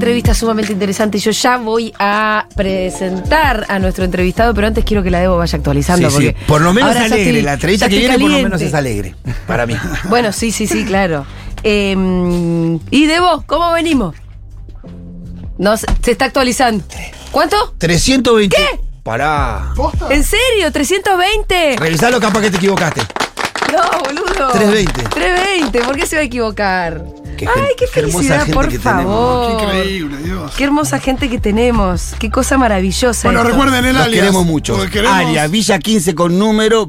Entrevista sumamente interesante. Yo ya voy a presentar a nuestro entrevistado, pero antes quiero que la Debo vaya actualizando. Sí, sí. porque Por lo menos ya alegre. estoy- la entrevista que viene por lo menos caliente. es alegre. Para mí. Bueno, sí, sí, sí, claro. Eh, y Debo, ¿cómo venimos? No, se se está actualizando. ¿Cuánto? 320. ¿Qué? Pará. ¿En serio? ¿320? Revisalo, capaz que te equivocaste. No, boludo. 320. 320, ¿por qué se va a equivocar? Qué Ay, gen- qué qué hermosa felicidad, gente por que tenemos. favor. Qué increíble, Dios. Qué hermosa gente que tenemos. Qué cosa maravillosa. Bueno, esto. recuerden el Los alias. queremos mucho. queremos- Área, Villa 15 con número,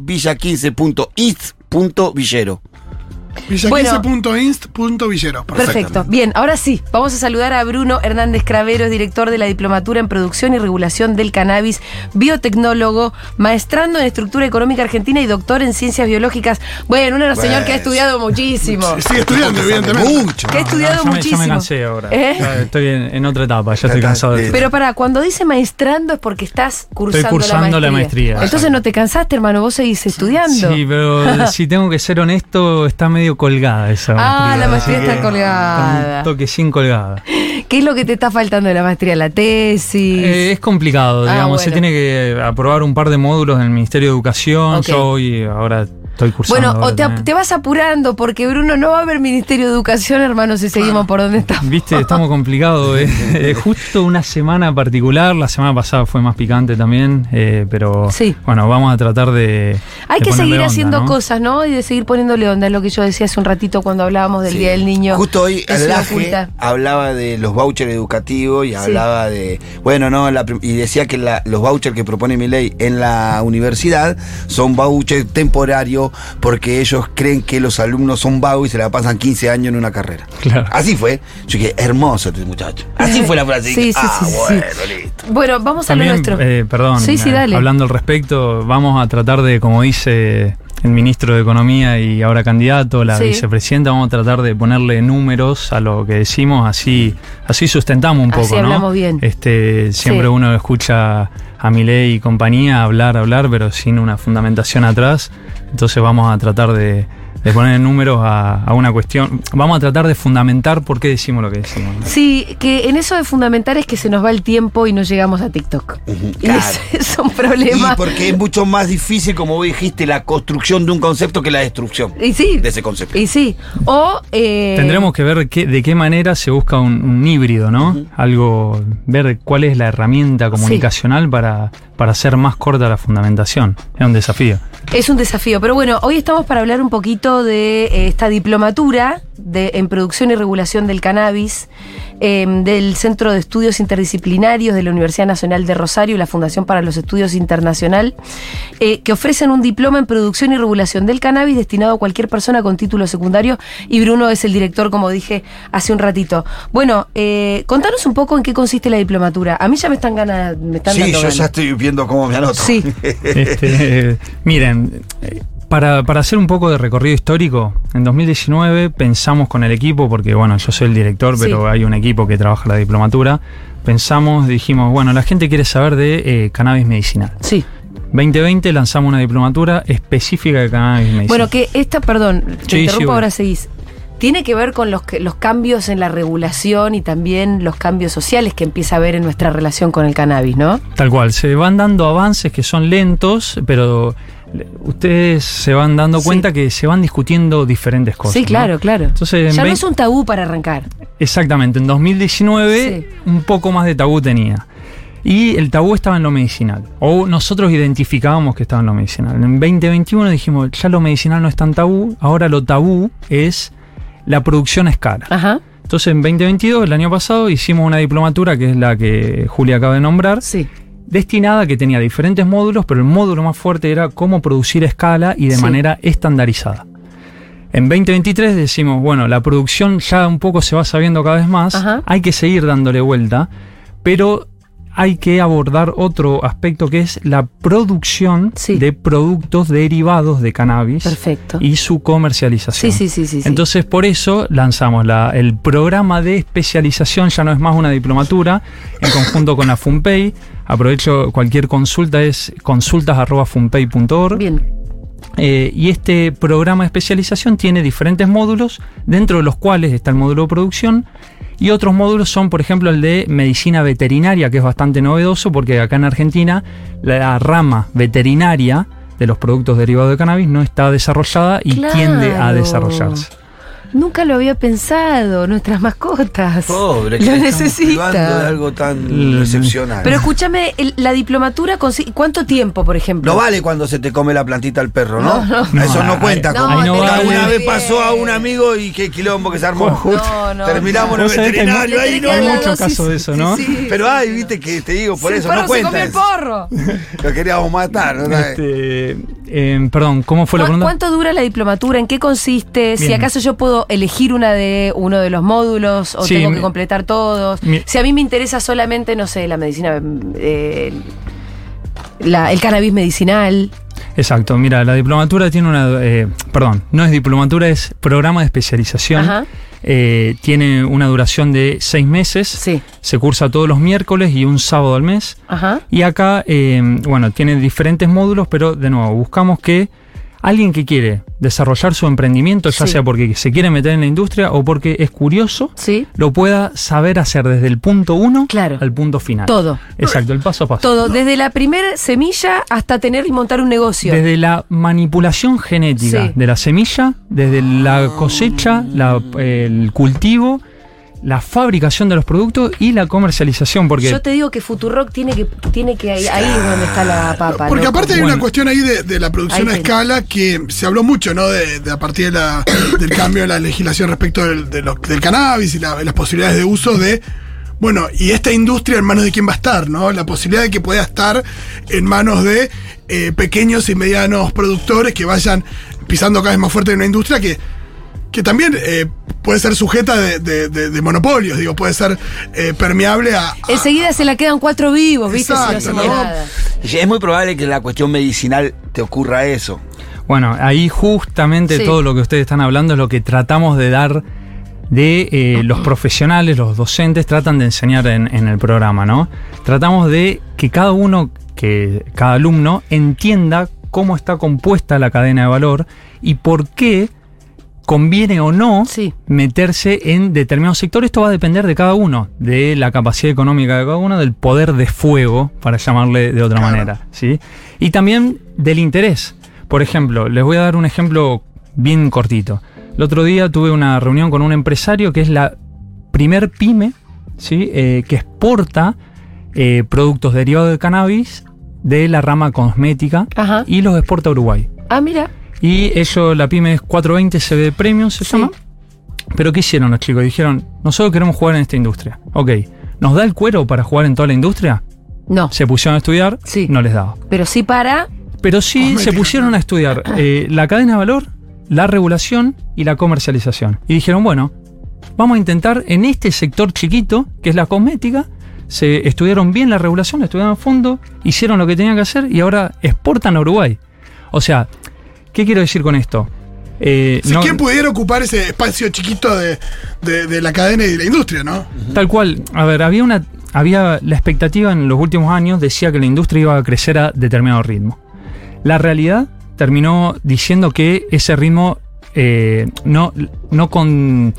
villa15.ist.villero. Bueno. Villa15.inst.villero. Perfecto. Bien, ahora sí, vamos a saludar a Bruno Hernández Craveros, director de la Diplomatura en Producción y Regulación del Cannabis, biotecnólogo, maestrando en Estructura Económica Argentina y doctor en Ciencias Biológicas. Bueno, un señor que ha estudiado muchísimo. Sigue estudiando, evidentemente. Mucho. Que ha estudiado ya me- muchísimo. Ya me cansé ahora. ¿Eh? Estoy en, en otra etapa, ya estoy cansado de Pero para, cuando dice maestrando es porque estás cursando, cursando la la maestría. maestría. Entonces no te cansaste, hermano, vos seguís estudiando. Sí, pero si tengo que ser honesto, está medio colgada esa Ah, la maestría está que colgada. Un toque sin colgada. ¿Qué es lo que te está faltando de la maestría? ¿La tesis? Eh, es complicado, Ah, digamos. Se tiene que aprobar un par de módulos en el Ministerio de Educación. Ok. Yo hoy ahora estoy cursando. Bueno, o te, vas apurando porque Bruno no va a haber Ministerio de Educación, hermano, si seguimos por donde estamos. Viste, estamos complicados. eh. Eh, justo una semana particular, la semana pasada fue más picante también, eh, pero Sí. bueno, vamos a tratar de. Hay de que seguir onda, haciendo ¿no? cosas, ¿no? Y de seguir poniéndole onda, es lo que yo decía hace un ratito cuando hablábamos del Sí. Día del Niño. Justo hoy Alaje hablaba de los vouchers educativos y hablaba de. Bueno, no, la y decía que la- los vouchers que propone mi ley en la universidad son vouchers temporarios porque ellos creen que los alumnos son vagos y se la pasan 15 años en una carrera. Claro. Así fue. Yo dije, hermoso este muchacho. Así fue la frase. Sí, Dije, sí, ah, sí, sí, bueno, listo. Bueno, vamos a lo nuestro. eh, perdón, Sí, sí, eh, dale. hablando al respecto, vamos a tratar de, como dice el ministro de Economía y ahora candidato, la Sí. vicepresidenta, vamos a tratar de ponerle números a lo que decimos, así, así sustentamos un Así poco, ¿no? hablamos bien. Este, siempre Sí. uno escucha a Milei y compañía hablar, hablar, pero sin una fundamentación atrás. Entonces vamos a tratar de, de poner números a, a una cuestión. Vamos a tratar de fundamentar por qué decimos lo que decimos. ¿no? Sí, que en eso de fundamental es que se nos va el tiempo y no llegamos a TikTok. Ujú, Y claro. ese es un Y problema. porque es mucho más difícil, como vos dijiste, la construcción de un concepto que la destrucción Y sí. de ese concepto. Y sí. O. eh, Tendremos que ver qué- de qué manera se busca un, un híbrido, ¿no? Algo, ver cuál es la herramienta comunicacional para, para hacer más corta la fundamentación. Es un desafío. Es un desafío, pero bueno, hoy estamos para hablar un poquito de eh, esta diplomatura de, en producción y regulación del cannabis eh, del Centro de Estudios Interdisciplinarios de la Universidad Nacional de Rosario y la Fundación para los Estudios Internacional, eh, que ofrecen un diploma en producción y regulación del cannabis destinado a cualquier persona con título secundario y Bruno es el director, como dije hace un ratito. Bueno, eh, contanos un poco en qué consiste la diplomatura. A mí ya me están ganas, me están Sí, dando yo ganas. ya estoy viendo cómo me anoto. Sí. Este, miren, eh, para, para hacer un poco de recorrido histórico, en 2019 pensamos con el equipo, porque bueno, yo soy el director, Sí. pero hay un equipo que trabaja la diplomatura, pensamos, dijimos, bueno, la gente quiere saber de eh, cannabis medicinal. Sí. 2020 lanzamos una diplomatura específica de cannabis medicinal. Bueno, que esta, perdón, te Sí, interrumpo, sí, ahora seguís. Tiene que ver con los, que- los cambios en la regulación y también los cambios sociales que empieza a haber en nuestra relación con el cannabis, ¿no? Tal cual, se van dando avances que son lentos, pero ustedes se van dando Sí. cuenta que se van discutiendo diferentes cosas. sí, ¿no? claro, claro. Entonces, en ya no es un tabú para arrancar. Exactamente, en 2019 un poco más de tabú tenía. Y el tabú estaba en lo medicinal. O nosotros identificábamos que estaba en lo medicinal. En 2021 dijimos, ya lo medicinal no es tan tabú, ahora lo tabú es la producción a escala. Ajá. Entonces en 2022, el año pasado, hicimos una diplomatura que es la que Julia acaba de nombrar, Sí. Destinada que tenía diferentes módulos, pero el módulo más fuerte era cómo producir a escala y de Sí. manera estandarizada. En 2023 decimos, bueno, la producción ya un poco se va sabiendo cada vez más, Ajá. hay que seguir dándole vuelta, pero hay que abordar otro aspecto que es la producción Sí. de productos derivados de cannabis Perfecto. y su comercialización. Sí, sí, sí, sí. sí. Entonces, por eso lanzamos la- el programa de especialización, ya no es más una diplomatura, en conjunto con la FUNPEI. Aprovecho cualquier consulta, es consultas.funpei.org. Bien. Eh, y este programa de especialización tiene diferentes módulos, dentro de los cuales está el módulo de producción. Y otros módulos son, por ejemplo, el de medicina veterinaria, que es bastante novedoso porque acá en Argentina la rama veterinaria de los productos derivados de cannabis no está desarrollada y Claro. tiende a desarrollarse. Nunca lo había pensado. Nuestras mascotas. Pobre, Lo que estamos privando de algo tan Mm. excepcional. Pero escúchame, el- la diplomatura, ¿cuánto tiempo, por ejemplo? no vale cuando se te come la plantita al perro, ¿no? No, no. Eso no No, cuenta. no, como una vez pasó a un amigo y qué quilombo que se armó. No, no, Terminamos en el que hay veterinario ahí, no. hay dar la mucho dosis. caso de eso, ¿no? Sí, sí. Pero ay, viste que te digo, por Sí, eso el no perro se cuenta. comió el porro. Lo queríamos matar, ¿no? Este, eh, perdón, ¿cómo fue la ¿Cu- pregunta? ¿Cuánto dura la diplomatura? ¿En qué consiste? Si acaso yo puedo elegir una de uno de los módulos o Sí, tengo que completar todos. mi- si a mí me interesa solamente, no sé, la medicina, eh, la- el cannabis medicinal. Exacto, mira, la diplomatura tiene una... eh, perdón, no es diplomatura, es programa de especialización. Ajá. Eh, tiene una duración de seis meses. Sí. Se cursa todos los miércoles y un sábado al mes. Ajá. Y acá, eh, bueno, tiene diferentes módulos, pero de nuevo, buscamos que alguien que quiere desarrollar su emprendimiento, ya Sí. sea porque se quiere meter en la industria o porque es curioso, Sí. lo pueda saber hacer desde el punto uno Claro. al punto final. Todo. Exacto, el paso a paso. Todo, desde la primera semilla hasta tener y montar un negocio. Desde la manipulación genética Sí. de la semilla, desde la cosecha, la- el cultivo, la fabricación de los productos y la comercialización. Porque Yo te digo que Futurock tiene que, tiene que ahí, ahí es donde está la papa. Porque aparte hay Bueno. una cuestión ahí de, de la producción Ahí a escala que se habló mucho, ¿no? De, de a partir de la- del cambio de la legislación respecto del, de lo- del cannabis y la- las posibilidades de uso de. Bueno, y esta industria en manos de quién va a estar, ¿no? La posibilidad de que pueda estar en manos de eh, pequeños y medianos productores que vayan pisando cada vez más fuerte en una industria que, que también eh, puede ser sujeta de, de- de- de monopolios, digo, puede ser eh, permeable a, a- Enseguida se la quedan cuatro vivos, ¿viste? si no Exacto, ¿no? Es muy probable que en la cuestión medicinal te ocurra eso. Bueno, ahí justamente Sí. todo lo que ustedes están hablando es lo que tratamos de dar de eh, los profesionales, los docentes, tratan de enseñar en, en el programa, ¿no? Tratamos de que cada uno, que cada alumno entienda cómo está compuesta la cadena de valor y por qué conviene o no Sí. meterse en determinados sectores. Esto va a depender de cada uno, de la capacidad económica de cada uno, del poder de fuego, para llamarle de otra Claro. manera. ¿sí? Y también del interés. Por ejemplo, les voy a dar un ejemplo bien cortito. El otro día tuve una reunión con un empresario que es la primer pyme ¿sí? Eh, que exporta eh, productos derivados de cannabis de la rama cosmética Ajá. y los exporta a Uruguay. Ah, mira. Y ellos, la pyme es 420 CB Premium, se Sí. llama. Pero ¿qué hicieron los chicos? Dijeron, nosotros queremos jugar en esta industria. Ok, ¿nos da el cuero para jugar en toda la industria? No. Se pusieron a estudiar, Sí. no les daba. Pero sí para. Pero sí Cosmética. se pusieron a estudiar eh, la cadena de valor, la regulación y la comercialización. Y dijeron, bueno, vamos a intentar en este sector chiquito, que es la cosmética, se estudiaron bien la regulación, la estudiaron a fondo, hicieron lo que tenían que hacer y ahora exportan a Uruguay. O sea, ¿qué quiero decir con esto? Eh, Si no- quién pudiera ocupar ese espacio chiquito de, de- de la cadena y de la industria, ¿no? Tal cual. A ver, había una. Había la expectativa en los últimos años decía que la industria iba a crecer a determinado ritmo. La realidad terminó diciendo que ese ritmo eh, no, no con.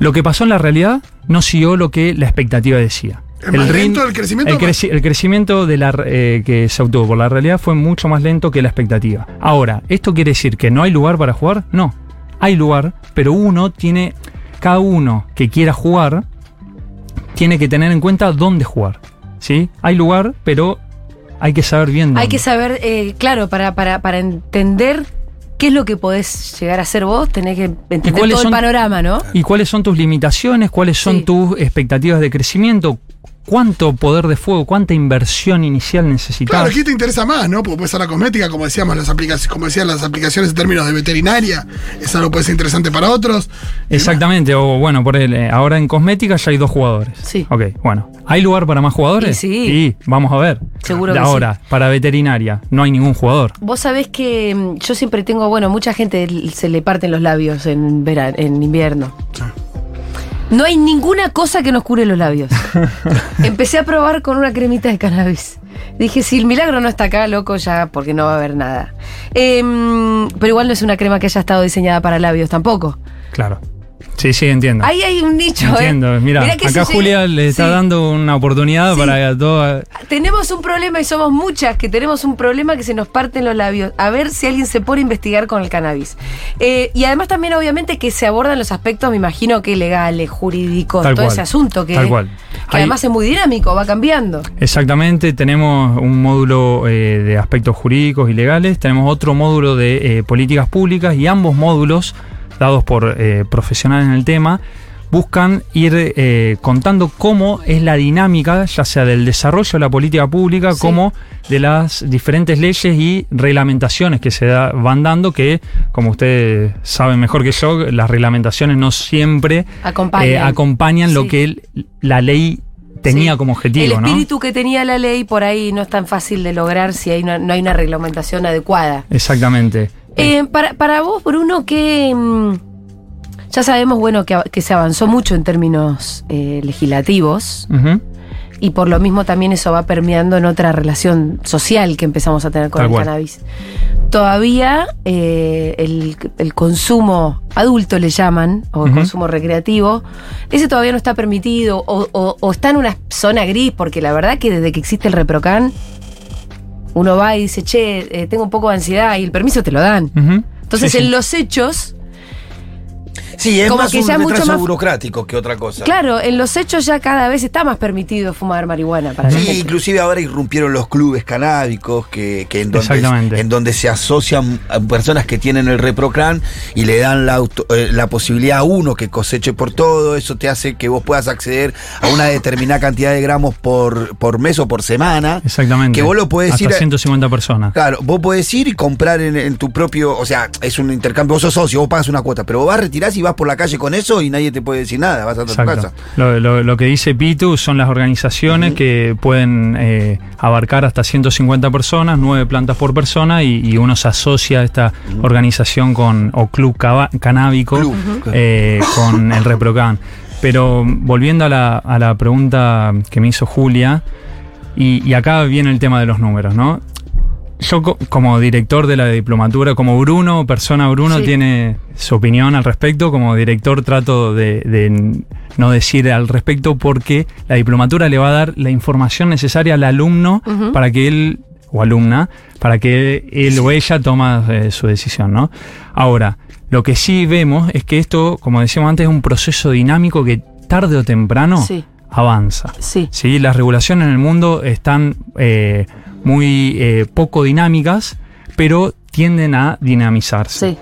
Lo que pasó en la realidad no siguió lo que la expectativa decía. ¿Es más ritmo- lento el crecimiento? el, creci- el crecimiento de la, eh, que se obtuvo por la realidad fue mucho más lento que la expectativa. Ahora, ¿esto quiere decir que no hay lugar para jugar? No. Hay lugar, pero uno tiene. Cada uno que quiera jugar tiene que tener en cuenta dónde jugar. ¿Sí? Hay lugar, pero hay que saber bien dónde. Hay que saber, eh, claro, para, para, para entender qué es lo que podés llegar a ser vos, tenés que entender todo son- el panorama, ¿no? ¿Y cuáles son tus limitaciones? ¿Cuáles son Sí. tus expectativas de crecimiento? Cuánto poder de fuego, cuánta inversión inicial necesitas. Claro, aquí te interesa más, ¿no? Porque puede ser la cosmética, como decíamos, las aplicaciones, como decían las aplicaciones en términos de veterinaria, es algo que puede ser interesante para otros. Exactamente, o bueno, por el, eh, ahora en cosmética ya hay dos jugadores. Sí. Ok, bueno. ¿Hay lugar para más jugadores? Y sí. Y vamos a ver. Seguro que Ahora, para veterinaria, no hay ningún jugador. Vos sabés que mm, yo siempre tengo, bueno, mucha gente se le parten los labios en, vera- en invierno. No hay ninguna cosa que nos cure los labios. Empecé a probar con una cremita de cannabis. Dije, si el milagro no está acá, loco, ya, porque no va a haber nada. Em, pero igual no es una crema que haya estado diseñada para labios tampoco. Claro. Sí, sí, entiendo. Ahí hay un nicho, Entiendo. ¿eh? Mira, acá Julia le está Sí. dando una oportunidad Sí. para todo. Tenemos un problema y somos muchas que tenemos un problema que se nos parten los labios. A ver si alguien se pone a investigar con el cannabis. Eh, y además también obviamente que se abordan los aspectos, me imagino que legales, jurídicos, Tal todo cual. ese asunto que, Tal cual. que Hay- además es muy dinámico, va cambiando. Exactamente, tenemos un módulo eh, de aspectos jurídicos y legales, tenemos otro módulo de eh, políticas públicas y ambos módulos, dados por eh, profesionales en el tema, buscan ir eh, contando cómo es la dinámica, ya sea del desarrollo de la política pública, Sí. como de las diferentes leyes y reglamentaciones que se da- van dando, que como ustedes saben mejor que yo, las reglamentaciones no siempre Acompañan. eh, acompañan lo que el- la ley tenía Sí. como objetivo, El ¿no? espíritu que tenía la ley por ahí no es tan fácil de lograr si hay una- no hay una reglamentación adecuada. Exactamente. Eh, para, para vos, Bruno, que mm, ya sabemos, bueno, que, que se avanzó mucho en términos eh, legislativos y por lo mismo también eso va permeando en otra relación social que empezamos a tener con Tal el cual. cannabis. Todavía eh, el, el consumo adulto le llaman, o el consumo recreativo, ese todavía no está permitido o, o- o está en una zona gris, porque la verdad que desde que existe el Reprocan, uno va y dice, che, eh, tengo un poco de ansiedad y el permiso te lo dan. Entonces, Sí, sí. en los hechos, Sí, es Como más que un ya mucho retraso más- burocrático que otra cosa. claro, en los hechos ya cada vez está más permitido fumar marihuana para la Sí, gente. inclusive ahora irrumpieron los clubes canábicos que, que en, donde, en donde se asocian a personas que tienen el reprocran y le dan la, auto- eh, la posibilidad a uno que coseche por todo. Eso te hace que vos puedas acceder a una determinada cantidad de gramos por, por mes o por semana. Exactamente. Que vos lo podés Hasta ir a- 150 personas. Claro, vos podés ir y comprar en, en tu propio, o sea, es un intercambio, vos sos socio, vos pagas una cuota, pero vos vas, retirás y vas por la calle con eso y nadie te puede decir nada, vas a tu casa. Lo, lo- lo que dice Pitu son las organizaciones que pueden eh, abarcar hasta 150 personas, 9 plantas por persona, y, y uno se asocia a esta organización con o club canábico Club, eh, con el Reprocan. Pero volviendo a la, a la pregunta que me hizo Julia, y, y acá viene el tema de los números, ¿no? Yo co- como director de la diplomatura, como Bruno, persona Bruno, Sí. tiene su opinión al respecto. Como director trato de, de no decir al respecto porque la diplomatura le va a dar la información necesaria al alumno para que él, o alumna, para que él o ella toma eh, su decisión, ¿no? Ahora, lo que sí vemos es que esto, como decíamos antes, es un proceso dinámico que tarde o temprano Sí. avanza. Sí. ¿sí? Las regulaciones en el mundo están eh, muy eh, poco dinámicas, pero tienden a dinamizarse. Sí.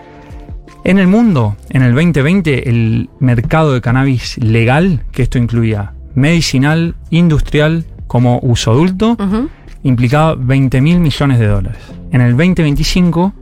En el mundo, en el 2020, el mercado de cannabis legal, que esto incluía medicinal, industrial, como uso adulto, implicaba 20 mil millones de dólares. En el 2025,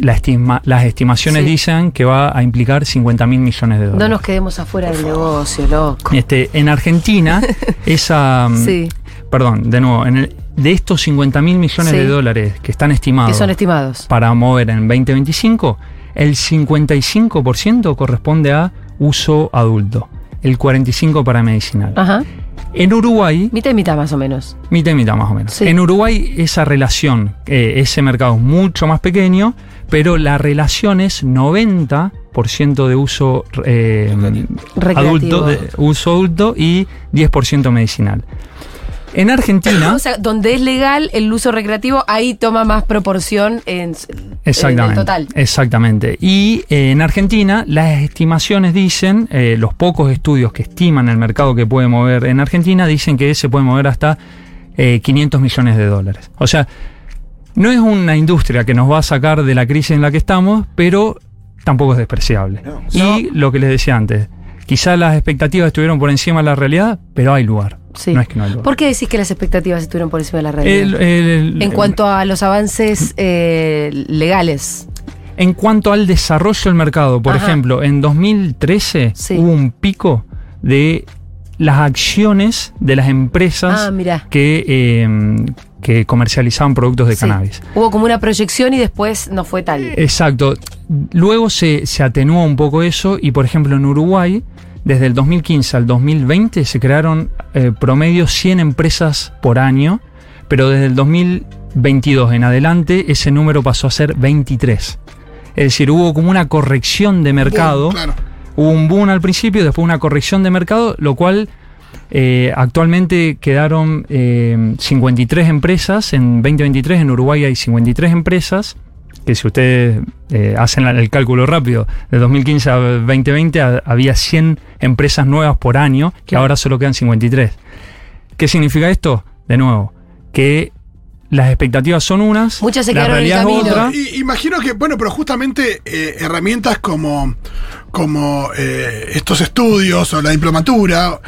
la estima- las estimaciones Sí. dicen que va a implicar 50 mil millones de dólares. No nos quedemos afuera del negocio, loco. Este, en Argentina, esa. mm, Sí. Perdón, de nuevo, en el- de estos 50 mil millones Sí. de dólares que están Que estimados son estimados. para mover en 2025, el 55% corresponde a uso adulto, el 45% para medicinal. Ajá. En Uruguay, Mitad y mitad más o menos. mitad y mitad más o menos. Sí. En Uruguay esa relación, eh, ese mercado es mucho más pequeño, pero la relación es 90% de uso eh, adulto, de uso adulto y 10% medicinal. En Argentina, O sea, donde es legal el uso recreativo, ahí toma más proporción en, en exactamente, el total. exactamente. Y eh, en Argentina las estimaciones dicen, eh, los pocos estudios que estiman el mercado que puede mover en Argentina dicen que se puede mover hasta eh, 500 millones de dólares. O sea, no es una industria que nos va a sacar de la crisis en la que estamos, pero tampoco es despreciable. No. Y lo que les decía antes, quizás las expectativas estuvieron por encima de la realidad, pero hay lugar. Sí. No es que no hay lugar. ¿Por qué decís que las expectativas estuvieron por encima de la realidad? El- el- en cuanto a los avances eh, legales. En cuanto al desarrollo del mercado, por Ajá. ejemplo, en 2013 Sí. hubo un pico de las acciones de las empresas Ah, que, eh, que comercializaban productos de Sí. cannabis. Hubo como una proyección y después no fue tal. Exacto. Luego se, se atenuó un poco eso y, por ejemplo, en Uruguay, desde el 2015 al 2020 se crearon eh, promedio 100 empresas por año, pero desde el 2022 en adelante ese número pasó a ser 23. Es decir, hubo como una corrección de mercado. Boom, claro. Hubo un boom al principio, después una corrección de mercado, lo cual eh, actualmente quedaron eh, 53 empresas. En 2023 en Uruguay hay 53 empresas, que si ustedes eh, hacen el cálculo rápido, de 2015 a 2020 ha- había 100 empresas nuevas por año, que Claro. ahora solo quedan 53. ¿Qué significa esto? De nuevo, que las expectativas son unas, Muchas se la quedaron en el realidad es camino. otra. Y, imagino que, bueno, pero justamente eh, herramientas como, como eh, estos estudios o la diplomatura,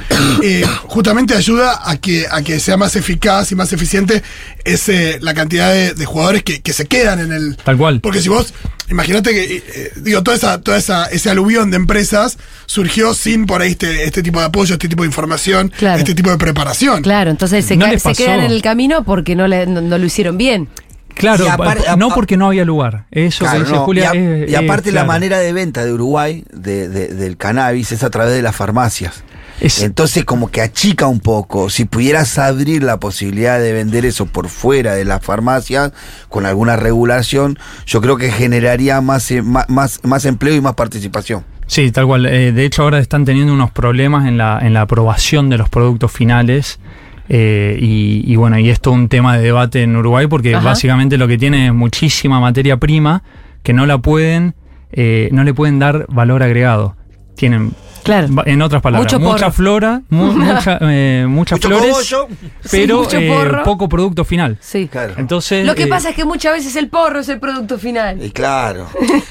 eh, justamente ayuda a que, a que sea más eficaz y más eficiente ese, la cantidad de, de jugadores que, que se quedan en el. Tal cual. Porque si vos, imagínate que, eh, digo, toda esa, toda esa, ese aluvión de empresas surgió sin por ahí este, este tipo de apoyo, este tipo de información, Claro. este tipo de preparación. Claro, entonces se, No se quedan en el camino porque no, le- no, no lo hicieron bien. Claro, no porque no había lugar. Eso Claro, que dice no, Julia y, a- es- y aparte es la claro. manera de venta de Uruguay de- de- del cannabis es a través de las farmacias. Es- Entonces como que achica un poco. Si pudieras abrir la posibilidad de vender eso por fuera de las farmacias con alguna regulación, yo creo que generaría más, eh, más, más empleo y más participación. Sí, tal cual. Eh, de hecho, ahora están teniendo unos problemas en la, en la aprobación de los productos finales. Eh, y, y bueno, y esto es un tema de debate en Uruguay porque Ajá. básicamente lo que tiene es muchísima materia prima que no la pueden, eh, no le pueden dar valor agregado. Tienen, Claro. en otras palabras, Mucho porro. mucha flora, mu- mucha, eh, muchas Mucho flores, cogollo. pero eh, poco producto final. Sí. Claro. Entonces, Lo que eh, pasa es que muchas veces el porro es el producto final. Y claro.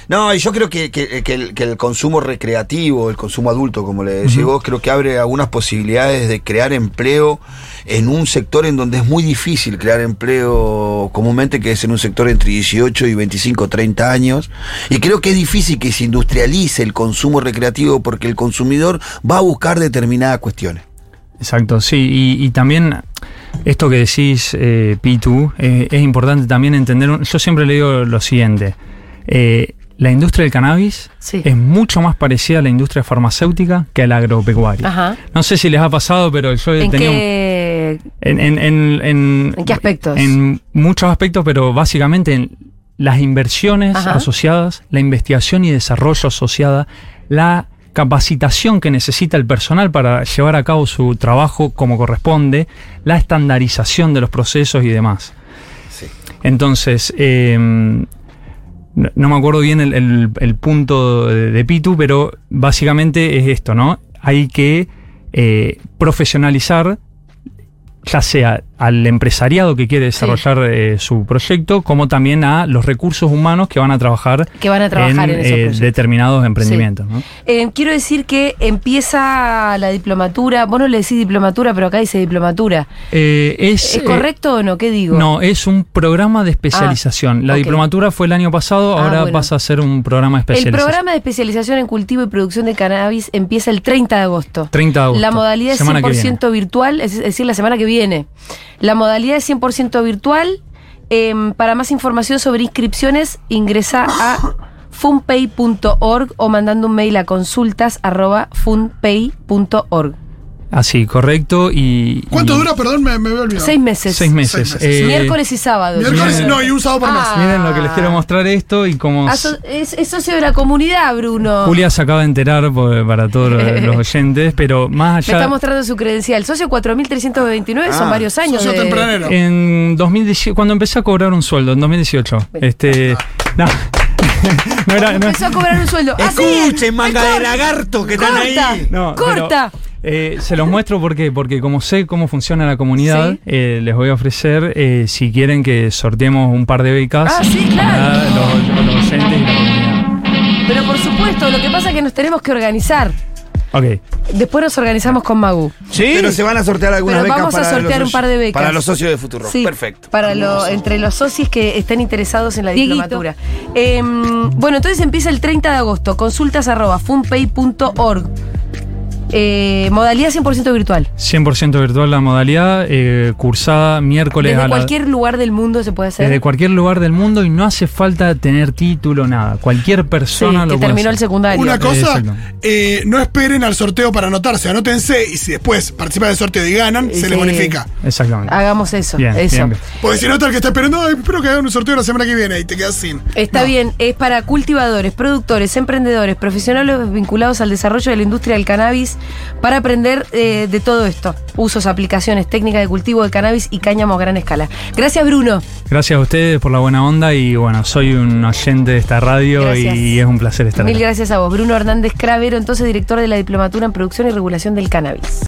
No, y yo creo que, que- que el, que el consumo recreativo, el consumo adulto, como le decís vos, creo que abre algunas posibilidades de crear empleo en un sector en donde es muy difícil crear empleo comúnmente, que es en un sector entre 18 y 25, 30 años. Y creo que es difícil que se industrialice el consumo recreativo porque el consumidor va a buscar determinadas cuestiones. Exacto, sí, y, también esto que decís, eh, Pitu, eh, es importante también entender, yo siempre le digo lo siguiente, eh, la industria del cannabis Sí. es mucho más parecida a la industria farmacéutica que a la agropecuaria. Ajá. No sé si les ha pasado, pero yo ¿En tenía un- qué, en, en- en- en- ¿En qué aspectos? En muchos aspectos, pero básicamente en las inversiones Ajá. asociadas, la investigación y desarrollo asociada, la capacitación que necesita el personal para llevar a cabo su trabajo como corresponde, la estandarización de los procesos y demás. Sí. Entonces, eh, no, me acuerdo bien el, el- punto de, de Pitu, pero básicamente es esto, ¿no? Hay que eh, profesionalizar ya sea al empresariado que quiere desarrollar eh, su proyecto, como también a los recursos humanos que van a trabajar, Que van a trabajar en esos proyectos. determinados emprendimientos. ¿no? Eh, quiero decir que empieza la diplomatura. Vos no le decís diplomatura, pero acá dice diplomatura. Eh, es, ¿Es eh, correcto o no? ¿Qué digo? No, es un programa de especialización. La ok. diplomatura fue el año pasado, Ah, ahora bueno. pasa a ser un programa de El especialización. programa de especialización en cultivo y producción de cannabis empieza el 30 de agosto. 30 de agosto. La modalidad es semana que 100% virtual, es decir, la semana que viene. La modalidad es 100% virtual. Em, para más información sobre inscripciones, ingresa a funpay.org o mandando un mail a consultas arroba funpay.org. Así, correcto. Y, ¿Cuánto y- dura? Perdón, me, me había olvidado. Seis meses. Seis meses. Seis meses. Eh, Miércoles y sábado. Miércoles, Miren- no, y un sábado por Ah. mes. Miren lo que les quiero mostrar esto y como Ah, so- es, es socio de la comunidad, Bruno. Julia se acaba de enterar por- para todos los, oyentes, pero más Me allá... está mostrando su credencial. Socio 4329 son Ah, varios años. Socio de- tempranero. En 2018, cuando empecé a cobrar un sueldo, en 2018. Este. No, no era. no- Empezó a cobrar un sueldo. Ah, Escuchen, manga de lagarto que están corta, ahí. no, corta. pero, eh, se los muestro porque, porque como sé cómo funciona la comunidad, Sí. eh, les voy a ofrecer, eh, si quieren que sorteemos un par de becas Ah, sí, claro. para los, los oyentes y la comunidad. Pero por supuesto, lo que pasa es que nos tenemos que organizar. Ok. Después nos organizamos con Magu. ¿Sí? Pero se van a sortear algunas Pero becas vamos a para sortear los un par de becas. Para los socios de Futuro. Sí, Perfecto. Para lo, entre los socios que estén interesados en la Dieguito. diplomatura. Em, bueno, entonces empieza el 30 de agosto. Consultas arroba funpay.org. Eh, modalidad 100% virtual. 100% virtual la modalidad, eh, cursada miércoles Desde a la- cualquier lugar del mundo se puede hacer. desde cualquier lugar del mundo y no hace falta tener título, nada. Cualquier Sí, persona lo que puede terminó el secundario. Una cosa, eh, no esperen al sorteo para anotarse, anótense y si después participan del sorteo y ganan, Sí. se les bonifica. Exactamente. Hagamos eso. Bien, eso. bien, bien. Porque si no está el que está esperando, "Ay, espero que hagan un sorteo la semana que viene y te quedas sin. Está No. bien, es para cultivadores, productores, emprendedores, profesionales vinculados al desarrollo de la industria del cannabis para aprender eh, de todo esto. Usos, aplicaciones, técnicas de cultivo de cannabis y cáñamo a gran escala. Gracias, Bruno. Gracias a ustedes por la buena onda y bueno, soy un oyente de esta radio Gracias. y es un placer estar Mil acá. gracias a vos. Bruno Hernández Cravero, entonces director de la Diplomatura en Producción y Regulación del Cannabis.